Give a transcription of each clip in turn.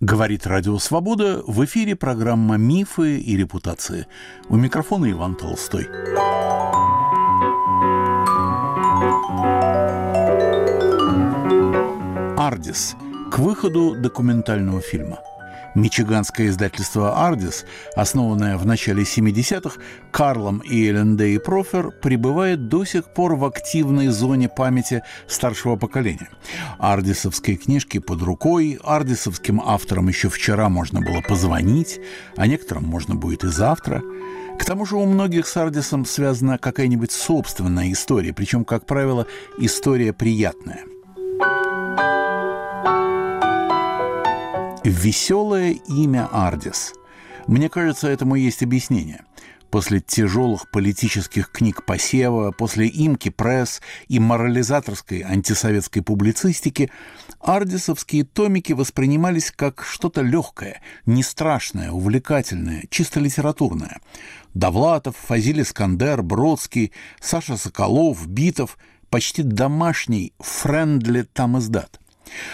Говорит Радио Свобода. В эфире программа «Мифы и репутации». У микрофона Иван Толстой. «Ардис» к выходу документального фильма – Мичиганское издательство «Ардис», основанное в начале 70-х Карлом и Эллен Дэй Профер, пребывает до сих пор в активной зоне памяти старшего поколения. Ардисовские книжки под рукой, ардисовским авторам еще вчера можно было позвонить, а некоторым можно будет и завтра. К тому же у многих с Ардисом связана какая-нибудь собственная история, причем, как правило, история приятная. Веселое имя Ардис. Мне кажется, этому есть объяснение. После тяжелых политических книг Посева, после имки пресс и морализаторской антисоветской публицистики, ардисовские томики воспринимались как что-то легкое, не страшное, увлекательное, чисто литературное. Довлатов, Фазиль Искандер, Бродский, Саша Соколов, Битов – почти домашний, friendly тамиздат.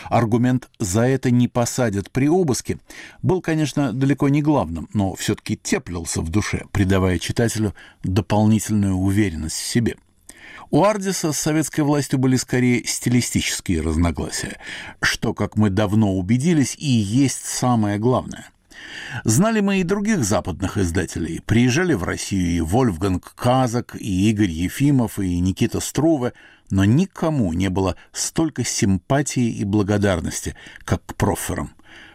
Аргумент «за это не посадят при обыске» был, конечно, далеко не главным, но все-таки теплился в душе, придавая читателю дополнительную уверенность в себе. У Ардиса с советской властью были скорее стилистические разногласия, что, как мы давно убедились, и есть самое главное. Знали мы и других западных издателей. Приезжали в Россию и Вольфганг Казак, и Игорь Ефимов, и Никита Струве – но никому не было столько симпатии и благодарности, как к проферам.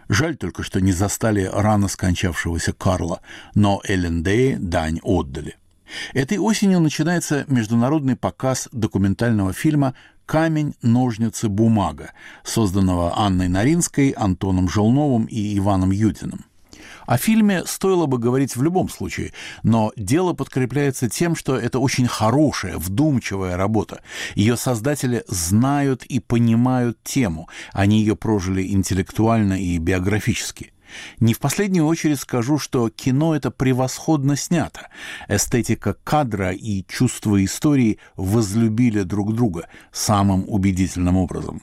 Жаль только, что не застали рано скончавшегося Карла, но Эллендее дань отдали. Этой осенью начинается международный показ документального фильма «Камень, ножницы, бумага», созданного Анной Наринской, Антоном Желновым и Иваном Юдиным. О фильме стоило бы говорить в любом случае, но дело подкрепляется тем, что это очень хорошая, вдумчивая работа. Ее создатели знают и понимают тему, они ее прожили интеллектуально и биографически. Не в последнюю очередь скажу, что кино это превосходно снято. Эстетика кадра и чувство истории возлюбили друг друга самым убедительным образом.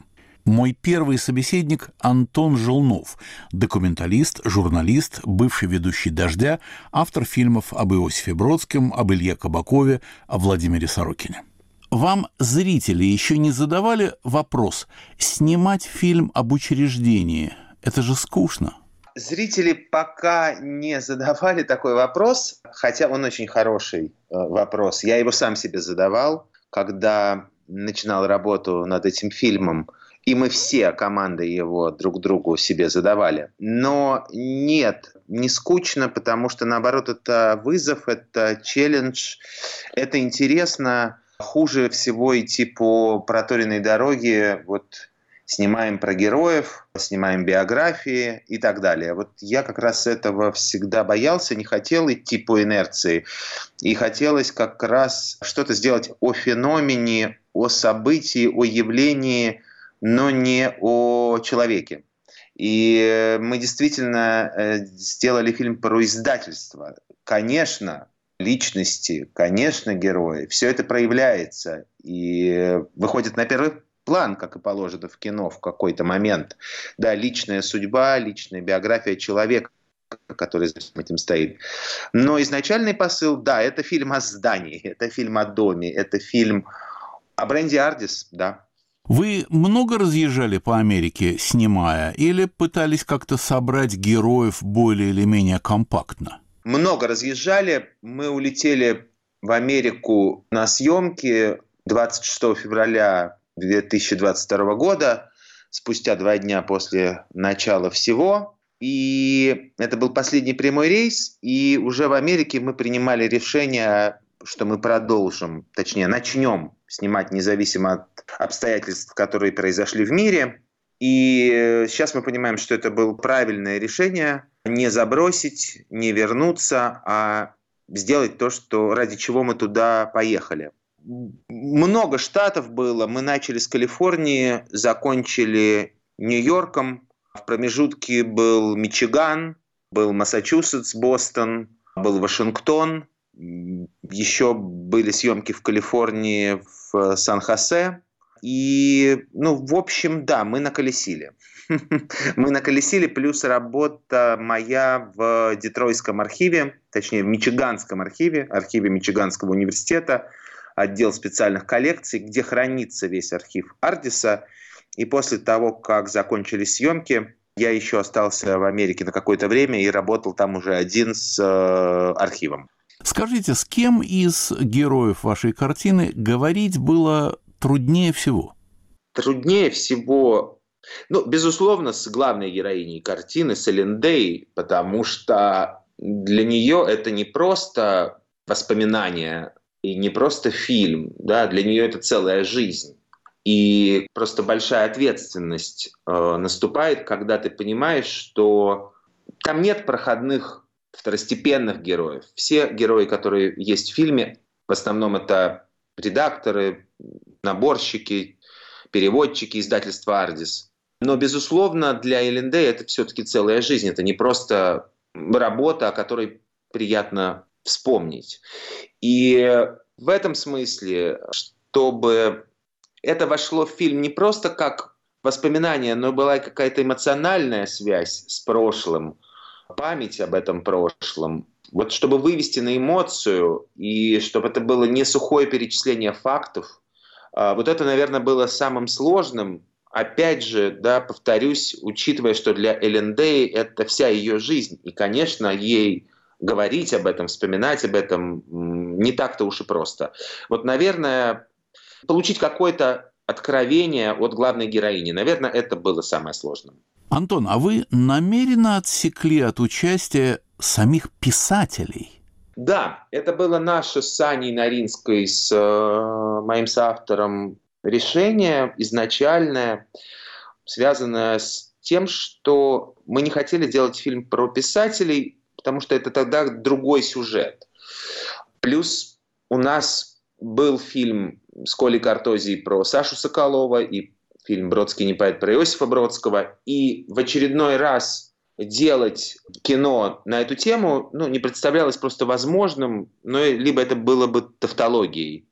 Мой первый собеседник Антон Желнов, документалист, журналист, бывший ведущий «Дождя», автор фильмов об Иосифе Бродском, об Илье Кабакове, о Владимире Сорокине. Вам, зрители, еще не задавали вопрос, снимать фильм об учреждении – это же скучно. Зрители пока не задавали такой вопрос, хотя он очень хороший э, вопрос. Я его сам себе задавал, когда начинал работу над этим фильмом – и мы все, команды его, друг другу себе задавали. Но нет, не скучно, потому что, наоборот, это вызов, это челлендж, это интересно. Хуже всего идти по проторенной дороге, вот снимаем про героев, снимаем биографии и так далее. Вот я как раз этого всегда боялся, не хотел идти по инерции. И хотелось как раз что-то сделать о феномене, о событии, о явлении, но не о человеке. И мы действительно э, сделали фильм про издательство. Конечно, личности, конечно, герои. Все это проявляется и выходит на первый план, как и положено в кино в какой-то момент. Да, личная судьба, личная биография человека который за этим стоит. Но изначальный посыл, да, это фильм о здании, это фильм о доме, это фильм о бренде Ардис, да. Вы много разъезжали по Америке, снимая, или пытались как-то собрать героев более или менее компактно? Много разъезжали. Мы улетели в Америку на съемки 26 февраля 2022 года, спустя два дня после начала всего. И это был последний прямой рейс, и уже в Америке мы принимали решение, что мы продолжим, точнее, начнем снимать независимо от обстоятельств, которые произошли в мире. И э, сейчас мы понимаем, что это было правильное решение не забросить, не вернуться, а сделать то, что, ради чего мы туда поехали. Много штатов было. Мы начали с Калифорнии, закончили Нью-Йорком. В промежутке был Мичиган, был Массачусетс, Бостон, был Вашингтон. Еще были съемки в Калифорнии, в Сан-Хосе. И, ну, в общем, да, мы наколесили. Мы наколесили, плюс работа моя в Детройском архиве, точнее в Мичиганском архиве, архиве Мичиганского университета, отдел специальных коллекций, где хранится весь архив Ардиса. И после того, как закончились съемки, я еще остался в Америке на какое-то время и работал там уже один с э, архивом. Скажите, с кем из героев вашей картины говорить было труднее всего? Труднее всего, ну, безусловно, с главной героиней картины, с Элендей, потому что для нее это не просто воспоминания и не просто фильм, да, для нее это целая жизнь. И просто большая ответственность э, наступает, когда ты понимаешь, что там нет проходных второстепенных героев. Все герои, которые есть в фильме, в основном это редакторы, наборщики, переводчики издательства «Ардис». Но, безусловно, для ЛНД это все-таки целая жизнь. Это не просто работа, о которой приятно вспомнить. И в этом смысле, чтобы это вошло в фильм не просто как воспоминание, но была какая-то эмоциональная связь с прошлым, память об этом прошлом. Вот чтобы вывести на эмоцию, и чтобы это было не сухое перечисление фактов, а, вот это, наверное, было самым сложным. Опять же, да, повторюсь, учитывая, что для ЛНД это вся ее жизнь, и, конечно, ей говорить об этом, вспоминать об этом не так-то уж и просто. Вот, наверное, получить какое-то откровение от главной героини, наверное, это было самое сложное. Антон, а вы намеренно отсекли от участия самих писателей? Да, это было наше с Аней Наринской, с э, моим соавтором решение изначальное, связанное с тем, что мы не хотели делать фильм про писателей, потому что это тогда другой сюжет. Плюс у нас был фильм с Колей Картозией про Сашу Соколова и фильм «Бродский не поэт» про Иосифа Бродского. И в очередной раз делать кино на эту тему ну, не представлялось просто возможным, но либо это было бы тавтологией.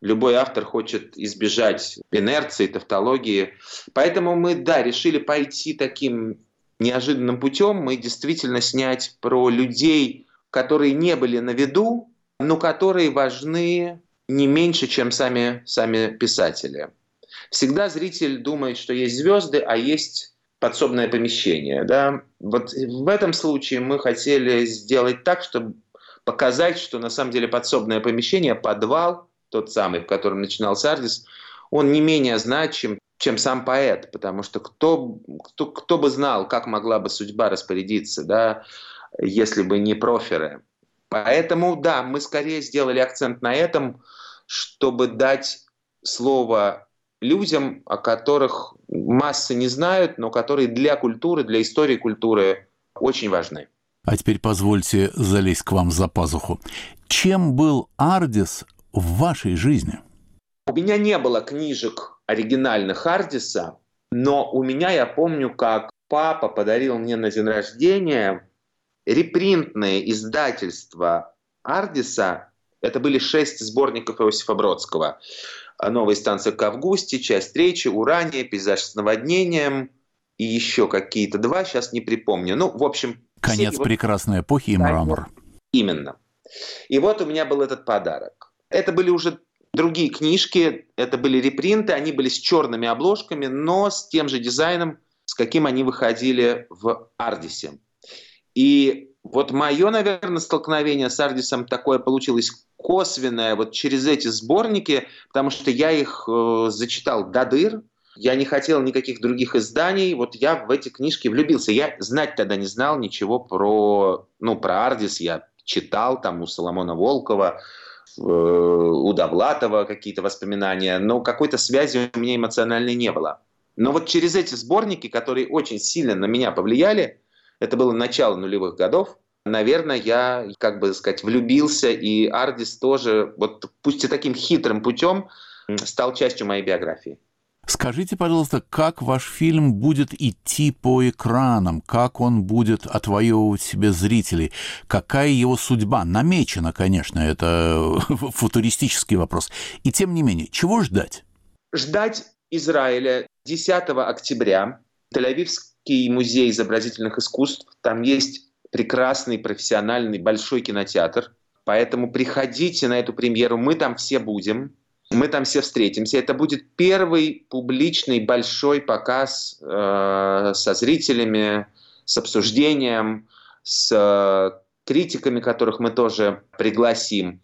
Любой автор хочет избежать инерции, тавтологии. Поэтому мы, да, решили пойти таким неожиданным путем. Мы действительно снять про людей, которые не были на виду, но которые важны не меньше, чем сами, сами писатели. Всегда зритель думает, что есть звезды, а есть подсобное помещение. Да? Вот в этом случае мы хотели сделать так, чтобы показать, что на самом деле подсобное помещение, подвал, тот самый, в котором начинался Ардис, он не менее значим, чем сам поэт, потому что кто, кто, кто бы знал, как могла бы судьба распорядиться, да, если бы не проферы. Поэтому, да, мы скорее сделали акцент на этом, чтобы дать слово людям, о которых массы не знают, но которые для культуры, для истории культуры очень важны. А теперь позвольте залезть к вам за пазуху. Чем был Ардис в вашей жизни? У меня не было книжек оригинальных Ардиса, но у меня, я помню, как папа подарил мне на день рождения репринтное издательство Ардиса. Это были шесть сборников Иосифа Бродского новая станция к Августе, часть встречи, Урания, пейзаж с наводнением и еще какие-то два, сейчас не припомню. Ну, в общем... Конец все... прекрасной эпохи и мрамор. Именно. И вот у меня был этот подарок. Это были уже другие книжки, это были репринты, они были с черными обложками, но с тем же дизайном, с каким они выходили в Ардисе. И вот мое, наверное, столкновение с Ардисом такое получилось косвенное вот через эти сборники, потому что я их э, зачитал до дыр, я не хотел никаких других изданий, вот я в эти книжки влюбился. Я знать тогда не знал ничего про, ну, про Ардис, я читал там у Соломона Волкова, э, у Довлатова какие-то воспоминания, но какой-то связи у меня эмоциональной не было. Но вот через эти сборники, которые очень сильно на меня повлияли, это было начало нулевых годов, наверное, я, как бы сказать, влюбился, и Ардис тоже, вот пусть и таким хитрым путем, стал частью моей биографии. Скажите, пожалуйста, как ваш фильм будет идти по экранам, как он будет отвоевывать себе зрителей, какая его судьба? Намечена, конечно, это футуристический вопрос. И тем не менее, чего ждать? Ждать Израиля 10 октября Тель-Авивский музей изобразительных искусств. Там есть прекрасный, профессиональный, большой кинотеатр. Поэтому приходите на эту премьеру, мы там все будем. Мы там все встретимся. Это будет первый публичный большой показ э, со зрителями, с обсуждением, с э, критиками, которых мы тоже пригласим.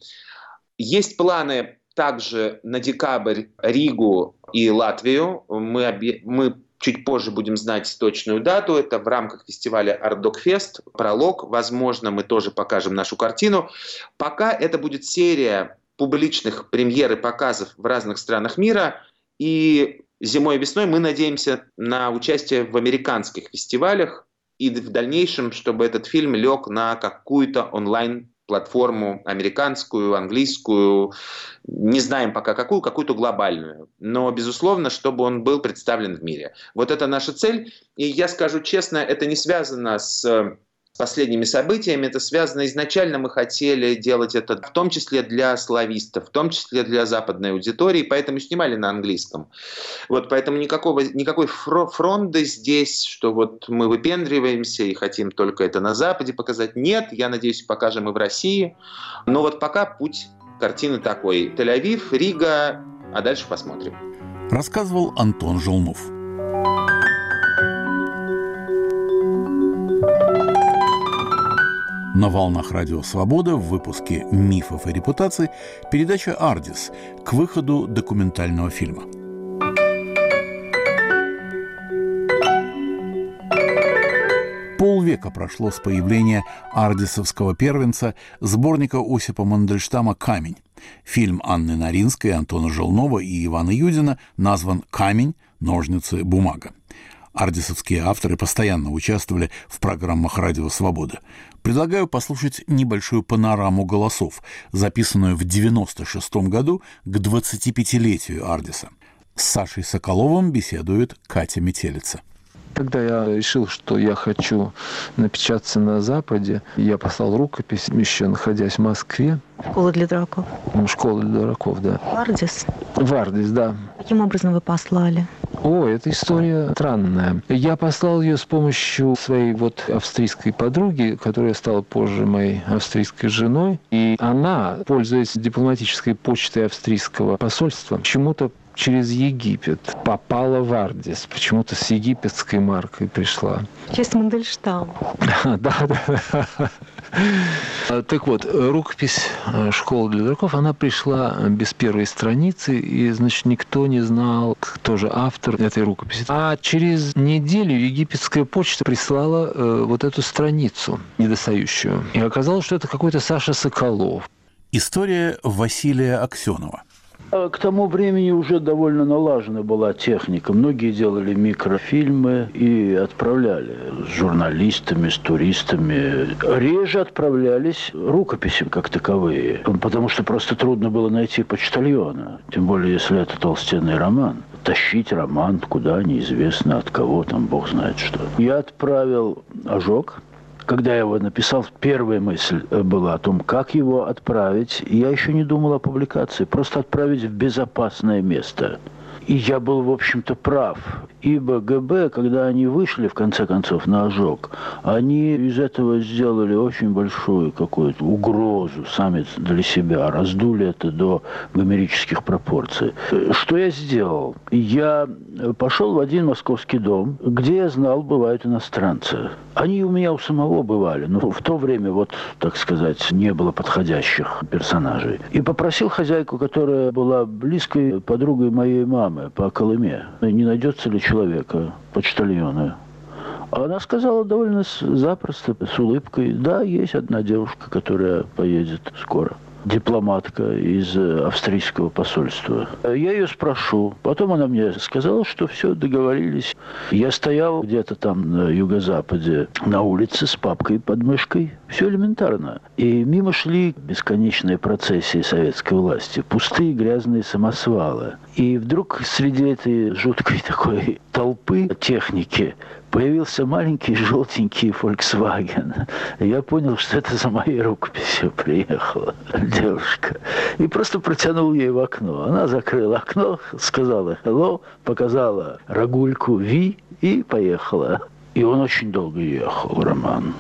Есть планы также на декабрь Ригу и Латвию. Мы, обе... мы чуть позже будем знать точную дату. Это в рамках фестиваля Ардокфест, пролог. Возможно, мы тоже покажем нашу картину. Пока это будет серия публичных премьер и показов в разных странах мира. И зимой и весной мы надеемся на участие в американских фестивалях и в дальнейшем, чтобы этот фильм лег на какую-то онлайн платформу американскую, английскую, не знаем пока какую, какую-то глобальную. Но, безусловно, чтобы он был представлен в мире. Вот это наша цель. И я скажу честно, это не связано с последними событиями. Это связано изначально, мы хотели делать это в том числе для славистов, в том числе для западной аудитории, поэтому снимали на английском. Вот поэтому никакого, никакой фронта здесь, что вот мы выпендриваемся и хотим только это на Западе показать. Нет, я надеюсь, покажем и в России. Но вот пока путь картины такой. Тель-Авив, Рига, а дальше посмотрим. Рассказывал Антон Желмов. На волнах Радио Свобода в выпуске «Мифов и репутаций» передача «Ардис» к выходу документального фильма. Полвека прошло с появления ардисовского первенца сборника Осипа Мандельштама «Камень». Фильм Анны Наринской, Антона Желнова и Ивана Юдина назван «Камень, ножницы, бумага». Ардисовские авторы постоянно участвовали в программах «Радио Свобода». Предлагаю послушать небольшую панораму голосов, записанную в 1996 году к 25-летию Ардиса. С Сашей Соколовым беседует Катя Метелица. Когда я решил, что я хочу напечататься на Западе, я послал рукопись, еще находясь в Москве. Школа для дураков. Школа для дураков, да. Вардис. Вардис, да. Каким образом вы послали? О, эта история странная. Я послал ее с помощью своей вот австрийской подруги, которая стала позже моей австрийской женой. И она, пользуясь дипломатической почтой австрийского посольства, чему-то через Египет попала в Ардис. Почему-то с египетской маркой пришла. Через Мандельштам. Да, да. Так вот, рукопись «Школа для дураков», она пришла без первой страницы, и, значит, никто не знал, кто же автор этой рукописи. А через неделю египетская почта прислала э, вот эту страницу недостающую. И оказалось, что это какой-то Саша Соколов. История Василия Аксенова. А к тому времени уже довольно налажена была техника. Многие делали микрофильмы и отправляли с журналистами, с туристами. Реже отправлялись рукописи как таковые, потому что просто трудно было найти почтальона. Тем более, если это толстенный роман. Тащить роман куда, неизвестно от кого, там бог знает что. Я отправил ожог, когда я его написал, первая мысль э, была о том, как его отправить. Я еще не думал о публикации. Просто отправить в безопасное место. И я был, в общем-то, прав. Ибо ГБ, когда они вышли, в конце концов, на ожог, они из этого сделали очень большую какую-то угрозу сами для себя, раздули это до гомерических пропорций. Что я сделал? Я пошел в один московский дом, где я знал, бывают иностранцы. Они у меня у самого бывали, но в то время, вот, так сказать, не было подходящих персонажей. И попросил хозяйку, которая была близкой подругой моей мамы по Колыме, не найдется ли человека, почтальона. Она сказала довольно запросто, с улыбкой, да, есть одна девушка, которая поедет скоро дипломатка из э, австрийского посольства. Я ее спрошу. Потом она мне сказала, что все, договорились. Я стоял где-то там на юго-западе на улице с папкой под мышкой. Все элементарно. И мимо шли бесконечные процессии советской власти. Пустые грязные самосвалы. И вдруг среди этой жуткой такой толпы техники появился маленький желтенький Volkswagen. Я понял, что это за моей рукописью приехала девушка. И просто протянул ей в окно. Она закрыла окно, сказала «hello», показала рогульку «ви» и поехала. И он очень долго ехал, Роман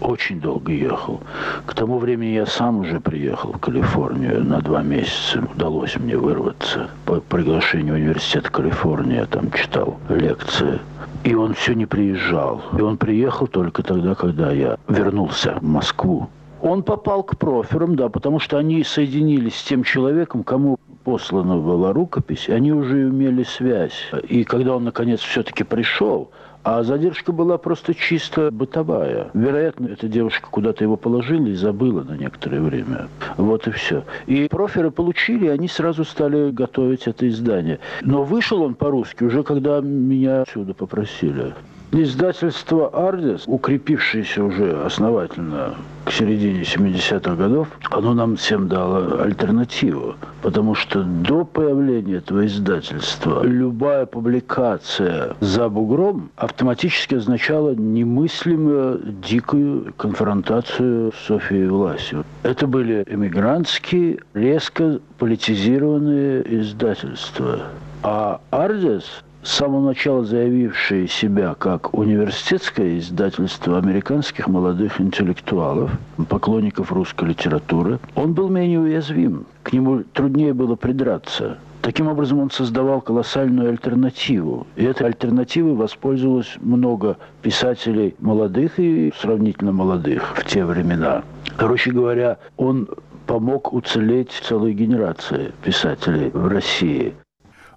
очень долго ехал. К тому времени я сам уже приехал в Калифорнию на два месяца. Удалось мне вырваться по приглашению университета Калифорнии. Я там читал лекции. И он все не приезжал. И он приехал только тогда, когда я вернулся в Москву. Он попал к проферам, да, потому что они соединились с тем человеком, кому послана была рукопись, они уже имели связь. И когда он, наконец, все-таки пришел, а задержка была просто чисто бытовая. Вероятно, эта девушка куда-то его положила и забыла на некоторое время. Вот и все. И проферы получили, и они сразу стали готовить это издание. Но вышел он по-русски уже, когда меня отсюда попросили. Издательство «Ардис», укрепившееся уже основательно к середине 70-х годов, оно нам всем дало альтернативу. Потому что до появления этого издательства любая публикация за бугром автоматически означала немыслимую дикую конфронтацию с Софией властью. Это были эмигрантские, резко политизированные издательства. А «Ардис» с самого начала заявившее себя как университетское издательство американских молодых интеллектуалов, поклонников русской литературы, он был менее уязвим. К нему труднее было придраться. Таким образом, он создавал колоссальную альтернативу. И этой альтернативой воспользовалось много писателей молодых и сравнительно молодых в те времена. Короче говоря, он помог уцелеть целой генерации писателей в России.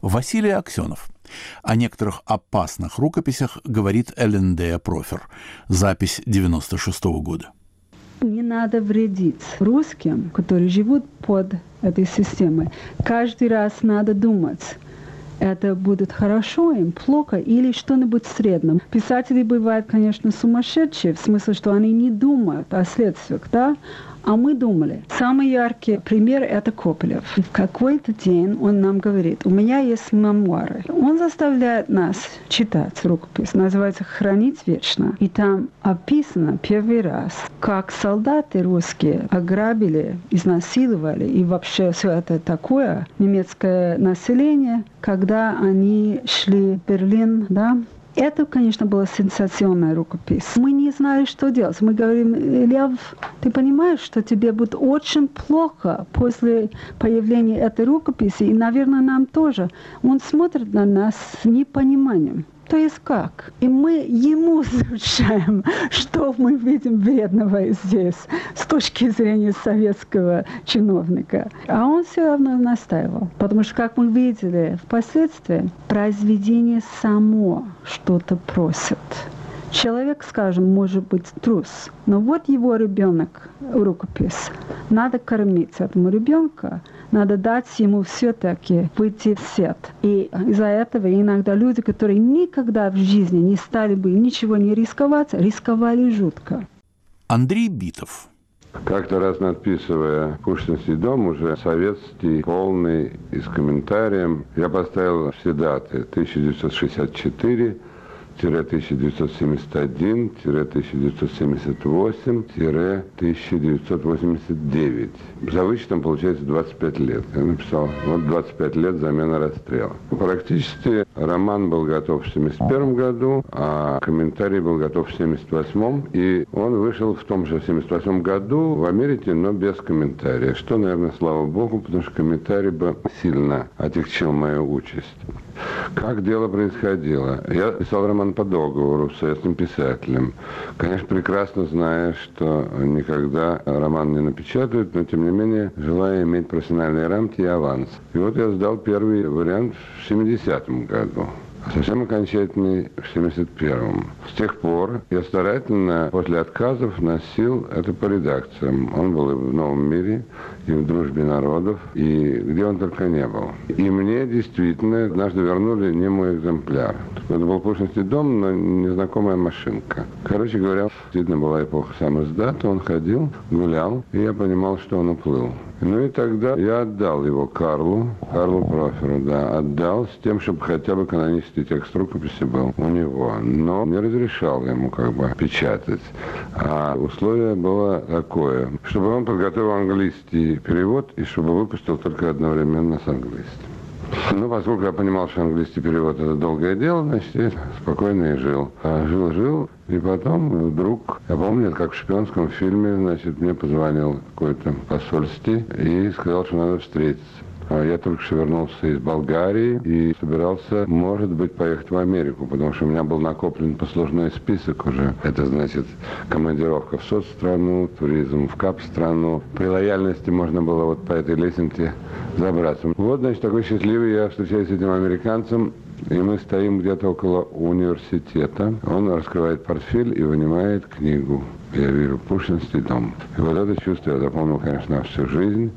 Василий Аксенов – о некоторых опасных рукописях говорит Элендея Профер. Запись 96 -го года. Не надо вредить русским, которые живут под этой системой. Каждый раз надо думать, это будет хорошо им, плохо или что-нибудь среднем. Писатели бывают, конечно, сумасшедшие, в смысле, что они не думают о следствиях, да, а мы думали. Самый яркий пример – это Коплев. В какой-то день он нам говорит, у меня есть мемуары. Он заставляет нас читать рукопись, называется «Хранить вечно». И там описано первый раз, как солдаты русские ограбили, изнасиловали и вообще все это такое немецкое население, когда они шли в Берлин, да, это, конечно, была сенсационная рукопись. Мы не знали, что делать. Мы говорим, Лев, ты понимаешь, что тебе будет очень плохо после появления этой рукописи, и, наверное, нам тоже. Он смотрит на нас с непониманием то есть как? И мы ему сообщаем, что мы видим вредного здесь с точки зрения советского чиновника. А он все равно настаивал. Потому что, как мы видели впоследствии, произведение само что-то просит. Человек, скажем, может быть трус, но вот его ребенок, рукопись. Надо кормить этому ребенка, надо дать ему все-таки выйти в свет. И из-за этого иногда люди, которые никогда в жизни не стали бы ничего не рисковать, рисковали жутко. Андрей Битов. Как-то раз надписывая «Пушкинский дом», уже советский, полный, и с комментарием, я поставил все даты. 1964, 1971-1978-1989. За вычетом получается 25 лет. Я написал, вот 25 лет замена расстрела. Практически роман был готов в 71 году, а комментарий был готов в 78 и он вышел в том же 78 году в Америке, но без комментария. Что, наверное, слава богу, потому что комментарий бы сильно отягчил мою участь. Как дело происходило? Я писал роман по договору с этим писателем. Конечно, прекрасно зная, что никогда роман не напечатают, но тем не менее желая иметь профессиональные рамки и аванс. И вот я сдал первый вариант в 70-м году совсем окончательный в 71-м. С тех пор я старательно после отказов носил это по редакциям. Он был и в «Новом мире», и в «Дружбе народов», и где он только не был. И мне действительно однажды вернули не мой экземпляр. Это был Пушкинский дом, но незнакомая машинка. Короче говоря, действительно была эпоха самоздата, он ходил, гулял, и я понимал, что он уплыл. Ну и тогда я отдал его Карлу, Карлу Проферу, да, отдал с тем, чтобы хотя бы канонический текст рукописи был у него. Но не разрешал ему как бы печатать. А условие было такое, чтобы он подготовил английский перевод и чтобы выпустил только одновременно с английским. Ну, поскольку я понимал, что английский перевод это долгое дело, значит, я спокойно и жил. А жил-жил, и потом вдруг, я помню, как в шпионском фильме, значит, мне позвонил какой-то посольский и сказал, что надо встретиться. А я только что вернулся из Болгарии и собирался, может быть, поехать в Америку, потому что у меня был накоплен послужной список уже. Это значит командировка в соцстрану, туризм в кап-страну. При лояльности можно было вот по этой лесенке забраться. Вот, значит, такой счастливый я встречаюсь с этим американцем, и мы стоим где-то около университета. Он раскрывает портфель и вынимает книгу. Я вижу Пушинский дом. И вот это чувство я запомнил, конечно, на всю жизнь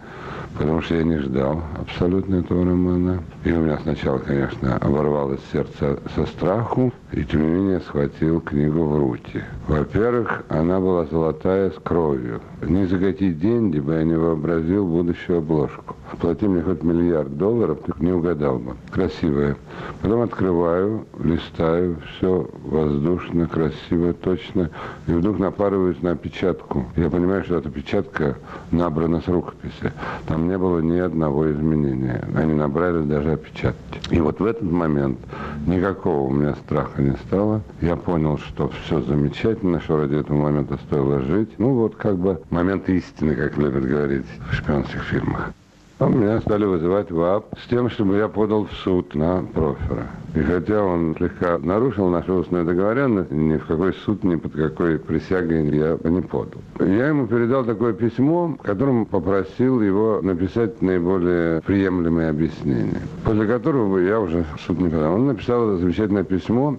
потому что я не ждал абсолютно этого романа. И у меня сначала, конечно, оборвалось сердце со страху, и тем не менее схватил книгу в руки. Во-первых, она была золотая с кровью. Ни за какие деньги бы я не вообразил будущую обложку. Плати мне хоть миллиард долларов, не угадал бы. Красивая. Потом открываю, листаю, все воздушно, красиво, точно. И вдруг напарываюсь на опечатку. Я понимаю, что эта печатка набрана с рукописи. Там не было ни одного изменения. Они набрали даже опечатки. И вот в этот момент никакого у меня страха не стало. Я понял, что все замечательно, что ради этого момента стоило жить. Ну вот как бы момент истины, как любят говорить в шпионских фильмах. А меня стали вызывать в АП с тем, чтобы я подал в суд на профера. И хотя он слегка нарушил нашу устную договоренность, ни в какой суд, ни под какой присягой я не подал. Я ему передал такое письмо, в котором попросил его написать наиболее приемлемые объяснения, после которого я уже суд не подал. Он написал это замечательное письмо,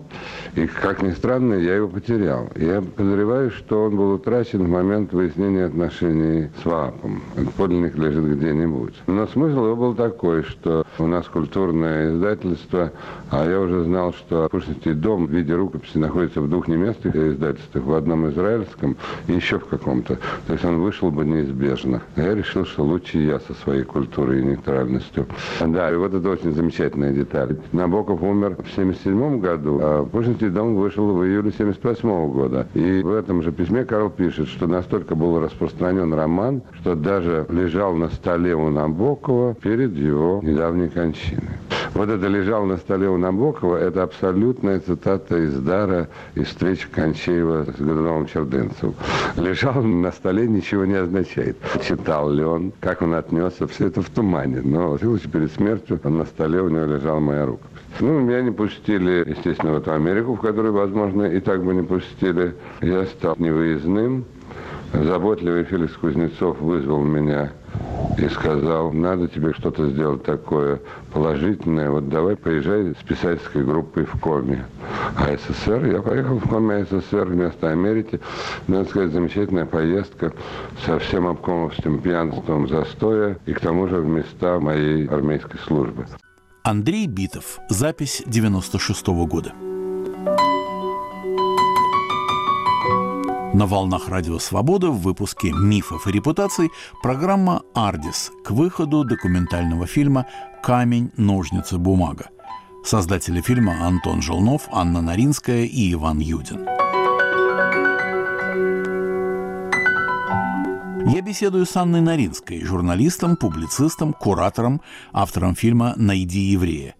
и, как ни странно, я его потерял. Я подозреваю, что он был утрачен в момент выяснения отношений с ВАПом. Подлинник лежит где-нибудь. Но смысл его был такой, что у нас культурное издательство, а я уже знал, что Пушкинский дом в виде рукописи находится в двух немецких издательствах, в одном израильском и еще в каком-то. То есть он вышел бы неизбежно. Я решил, что лучше я со своей культурой и нейтральностью. Да, и вот это очень замечательная деталь. Набоков умер в 1977 году, а Пушкинский дом вышел в июле 1978 года. И в этом же письме Карл пишет, что настолько был распространен роман, что даже лежал на столе у Набокова перед его недавней кончиной. Вот это лежал на столе у Набокова, это абсолютная цитата из Дара из встречи Кончеева с Годуновым Чердынцевым. Лежал на столе, ничего не означает. Читал ли он, как он отнесся, все это в тумане. Но в перед смертью на столе у него лежала моя рукопись. Ну, меня не пустили, естественно, в эту Америку, в которую, возможно, и так бы не пустили. Я стал невыездным. Заботливый Феликс Кузнецов вызвал меня и сказал, надо тебе что-то сделать такое положительное, вот давай поезжай с писательской группой в Коми. А СССР, я поехал в Коми СССР вместо Америки. Надо сказать, замечательная поездка со всем обкомовским пьянством застоя и к тому же в места моей армейской службы. Андрей Битов. Запись 96 -го года. На волнах Радио Свобода в выпуске «Мифов и репутаций» программа «Ардис» к выходу документального фильма «Камень, ножницы, бумага». Создатели фильма Антон Желнов, Анна Наринская и Иван Юдин. Я беседую с Анной Наринской, журналистом, публицистом, куратором, автором фильма «Найди еврея».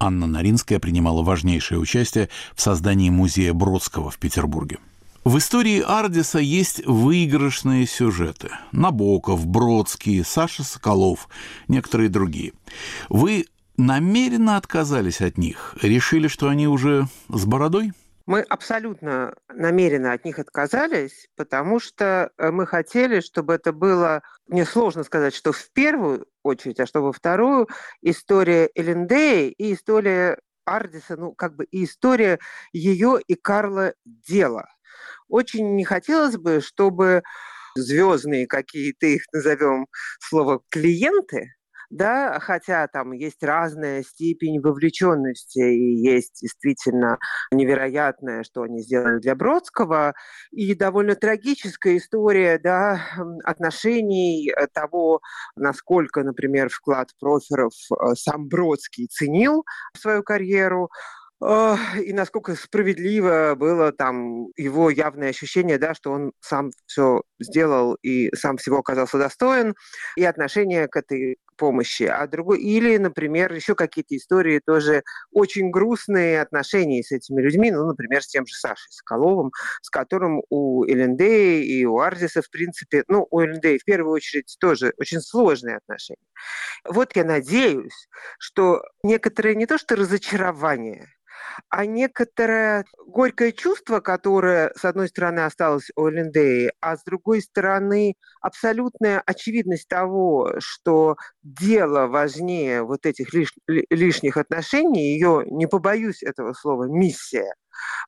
Анна Наринская принимала важнейшее участие в создании музея Бродского в Петербурге. В истории Ардиса есть выигрышные сюжеты. Набоков, Бродский, Саша Соколов, некоторые другие. Вы намеренно отказались от них? Решили, что они уже с бородой? Мы абсолютно намеренно от них отказались, потому что э, мы хотели, чтобы это было, мне сложно сказать, что в первую очередь, а чтобы вторую, история Элендеи и история Ардиса, ну, как бы и история ее и Карла Дела – очень не хотелось бы, чтобы звездные какие-то их назовем слово клиенты да, хотя там есть разная степень вовлеченности, и есть действительно невероятное, что они сделали для Бродского, и довольно трагическая история, да, отношений э, того, насколько, например, вклад проферов э, сам Бродский ценил свою карьеру, и насколько справедливо было там его явное ощущение, да, что он сам все сделал и сам всего оказался достоин, и отношение к этой помощи, а другой или, например, еще какие-то истории тоже очень грустные отношения с этими людьми, ну, например, с тем же Сашей Соколовым, с которым у ЛНД и у Ардиса, в принципе, ну, у ЛНД в первую очередь тоже очень сложные отношения. Вот я надеюсь, что некоторые не то что разочарование, а некоторое горькое чувство, которое, с одной стороны, осталось у Линдеи, а с другой стороны, абсолютная очевидность того, что дело важнее вот этих лиш, лишних отношений, ее, не побоюсь этого слова, миссия,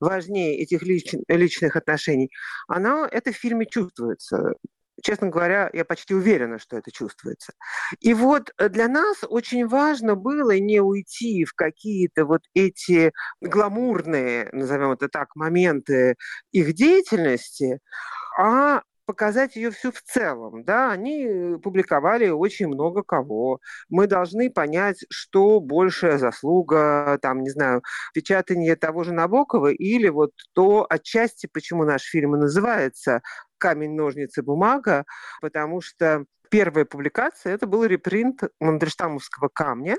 важнее этих лич, личных отношений, она это в фильме чувствуется честно говоря, я почти уверена, что это чувствуется. И вот э, для нас очень важно было не уйти в какие-то вот эти гламурные, назовем это так, моменты их деятельности, а показать ее всю в целом. Да, они публиковали очень много кого. Мы должны понять, что большая заслуга, там, не знаю, печатание того же Набокова или вот то отчасти, почему наш фильм и называется камень, ножницы, бумага, потому что первая публикация это был репринт Мандельштамовского камня,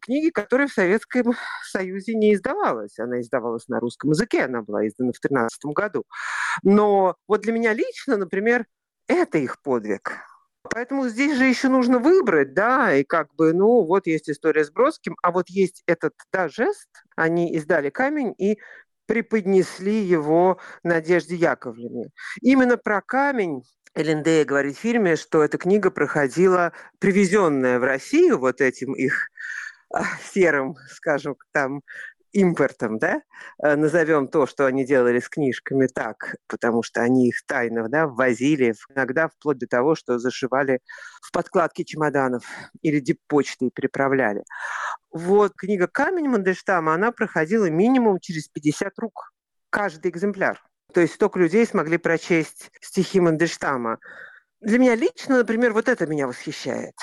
книги, которая в Советском Союзе не издавалась. Она издавалась на русском языке, она была издана в 2013 году. Но вот для меня лично, например, это их подвиг. Поэтому здесь же еще нужно выбрать, да, и как бы, ну, вот есть история с Бродским, а вот есть этот, да, жест, они издали камень, и преподнесли его Надежде Яковлевне. Именно про камень Элендея говорит в фильме, что эта книга проходила, привезенная в Россию вот этим их а, серым, скажем, там импортом, да, э, назовем то, что они делали с книжками так, потому что они их тайно да, ввозили, иногда вплоть до того, что зашивали в подкладки чемоданов или диппочты и переправляли. Вот книга «Камень» Мандельштама, она проходила минимум через 50 рук, каждый экземпляр. То есть столько людей смогли прочесть стихи Мандельштама. Для меня лично, например, вот это меня восхищает.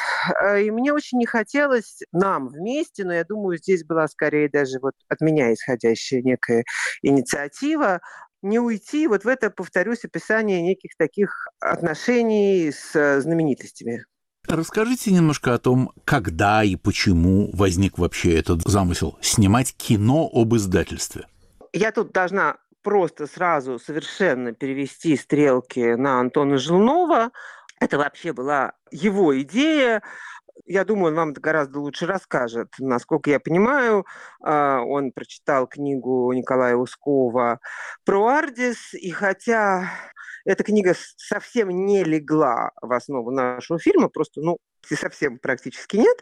А, и мне очень не хотелось нам вместе, но я думаю, здесь была скорее даже вот от меня исходящая некая инициатива, не уйти вот в это, повторюсь, описание неких таких отношений с э, знаменитостями. Расскажите немножко о том, когда и почему возник вообще этот замысел снимать кино об издательстве. Я тут должна просто сразу совершенно перевести стрелки на Антона Жилнова. Это вообще была его идея. Я думаю, он вам это гораздо лучше расскажет. Насколько я понимаю, а, он прочитал книгу Николая Ускова про Ардис, и хотя эта книга совсем не легла в основу нашего фильма, просто, ну, совсем практически нет.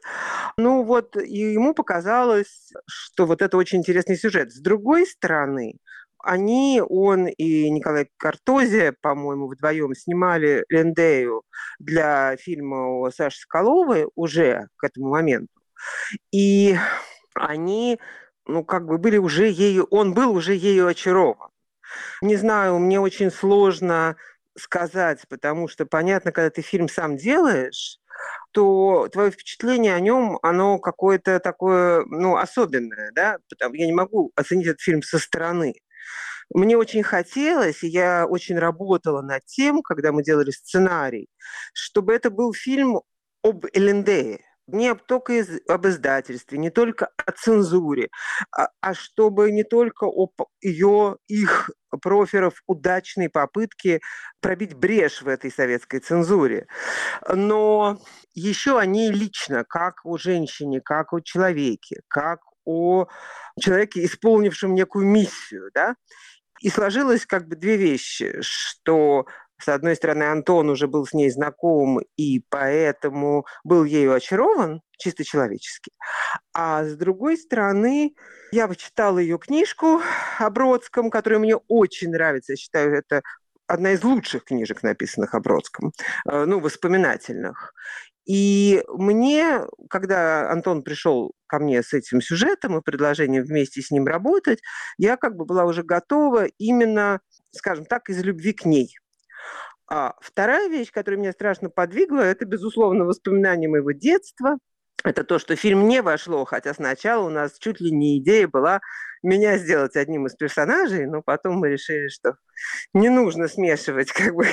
Ну вот, и ему показалось, что вот это очень интересный сюжет. С другой стороны, они, он и Николай Картози, по-моему, вдвоем снимали Лендею для фильма о Саше Соколовой уже к этому моменту. И они, ну, как бы были уже ею, он был уже ею очарован. Не знаю, мне очень сложно сказать, потому что, понятно, когда ты фильм сам делаешь, то твое впечатление о нем, оно какое-то такое, ну, особенное, да, я не могу оценить этот фильм со стороны. Мне очень хотелось, и я очень работала над тем, когда мы делали сценарий, чтобы это был фильм об Элендее, не только из, об издательстве, не только о цензуре, а, а чтобы не только об ее, их проферов удачной попытки пробить брешь в этой советской цензуре. Но еще они лично, как о женщине, как о человеке, как о человеке, исполнившем некую миссию, да, и сложилось как бы две вещи, что с одной стороны, Антон уже был с ней знаком и поэтому был ею очарован, чисто человечески. А с другой стороны, я почитала ее книжку о Бродском, которая мне очень нравится. Я считаю, это одна из лучших книжек, написанных о Бродском, э, ну, воспоминательных. И мне, когда Антон пришел ко мне с этим сюжетом и предложением вместе с ним работать, я как бы была уже готова именно, скажем так, из любви к ней. А вторая вещь, которая меня страшно подвигла, это, безусловно, воспоминания моего детства. Это то, что фильм не вошло, хотя сначала у нас чуть ли не идея была меня сделать одним из персонажей, но потом мы решили, что не нужно смешивать как бы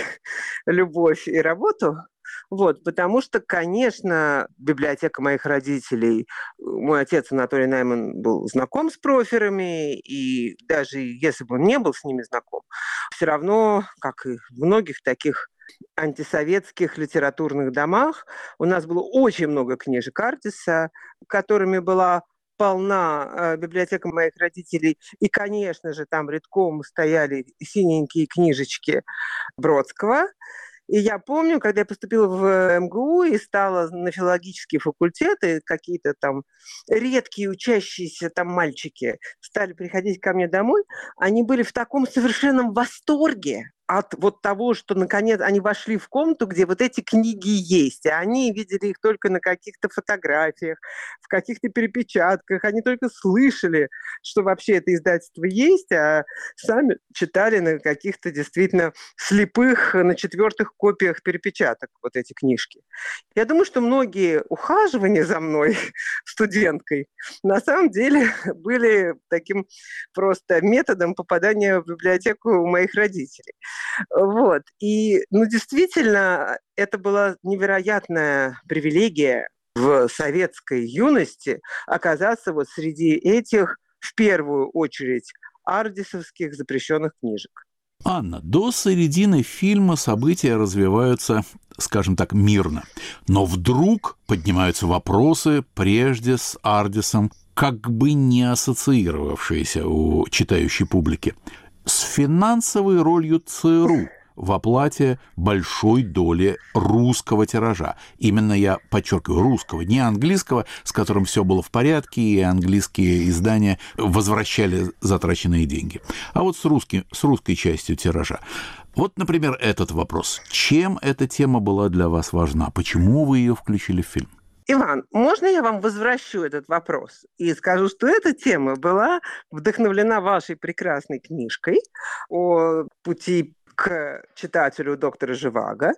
любовь и работу. Вот, потому что, конечно, библиотека моих родителей, мой отец Анатолий Найман был знаком с проферами, и даже если бы он не был с ними знаком, все равно, как и в многих таких антисоветских литературных домах. У нас было очень много книжек Артиса, которыми была полна э, библиотека моих родителей. И, конечно же, там редком стояли синенькие книжечки Бродского. И я помню, когда я поступила в МГУ и стала на филологический факультет, и какие-то там редкие учащиеся там мальчики стали приходить ко мне домой, они были в таком совершенном восторге от вот того, что наконец они вошли в комнату, где вот эти книги есть, и они видели их только на каких-то фотографиях, в каких-то перепечатках, они только слышали, что вообще это издательство есть, а сами читали на каких-то действительно слепых, на четвертых копиях перепечаток вот эти книжки. Я думаю, что многие ухаживания за мной, студенткой, на самом деле были таким просто методом попадания в библиотеку у моих родителей. Вот. И, ну, действительно, это была невероятная привилегия в советской юности оказаться вот среди этих, в первую очередь, ардисовских запрещенных книжек. Анна, до середины фильма события развиваются, скажем так, мирно. Но вдруг поднимаются вопросы прежде с Ардисом, как бы не ассоциировавшиеся у читающей публики с финансовой ролью ЦРУ в оплате большой доли русского тиража. Именно я подчеркиваю русского, не английского, с которым все было в порядке, и английские издания возвращали затраченные деньги. А вот с, русским, с русской частью тиража. Вот, например, этот вопрос. Чем эта тема была для вас важна? Почему вы ее включили в фильм? Иван, можно я вам возвращу этот вопрос и скажу, что эта тема была вдохновлена вашей прекрасной книжкой о пути к читателю доктора Живаго.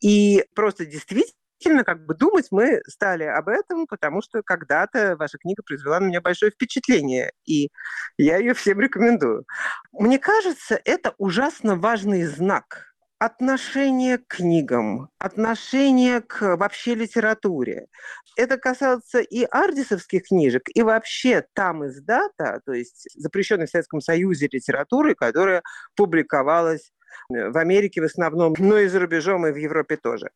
И просто действительно как бы думать мы стали об этом, потому что когда-то ваша книга произвела на меня большое впечатление, и я ее всем рекомендую. Мне кажется, это ужасно важный знак отношение к книгам, отношение к вообще литературе. Это касается и ардисовских книжек, и вообще там издата, то есть запрещенной в Советском Союзе литературы, которая публиковалась э, в Америке в основном, но и за рубежом, и в Европе тоже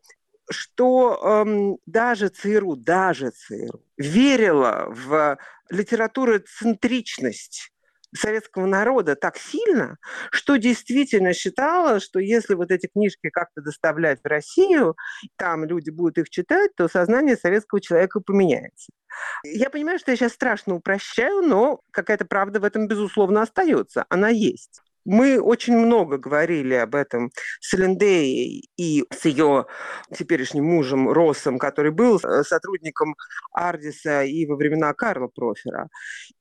что эм, даже ЦРУ, даже ЦРУ верила в литературоцентричность советского народа так сильно, что действительно считала, что если вот эти книжки как-то доставлять в Россию, там люди будут их читать, то сознание советского человека поменяется. Я понимаю, что я сейчас страшно упрощаю, но какая-то правда в этом, безусловно, остается. Она есть. Мы очень много говорили об этом с Линдеей и с ее теперешним мужем Россом, который был э, сотрудником Ардиса и во времена Карла Профера.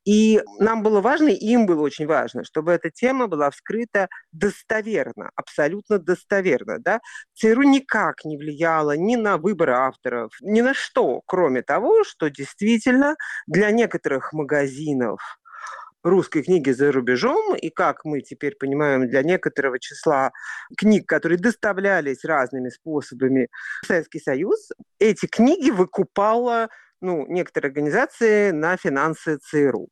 И нам было важно, и им было очень важно, чтобы эта тема была вскрыта достоверно, абсолютно достоверно. Да? ЦРУ никак не влияла ни на выбор авторов, ни на что, кроме того, что действительно для некоторых магазинов русской книги за рубежом, и как мы теперь понимаем, для некоторого числа книг, которые доставлялись разными способами в Советский Союз, эти книги выкупала ну, некоторые организации на финансы ЦРУ.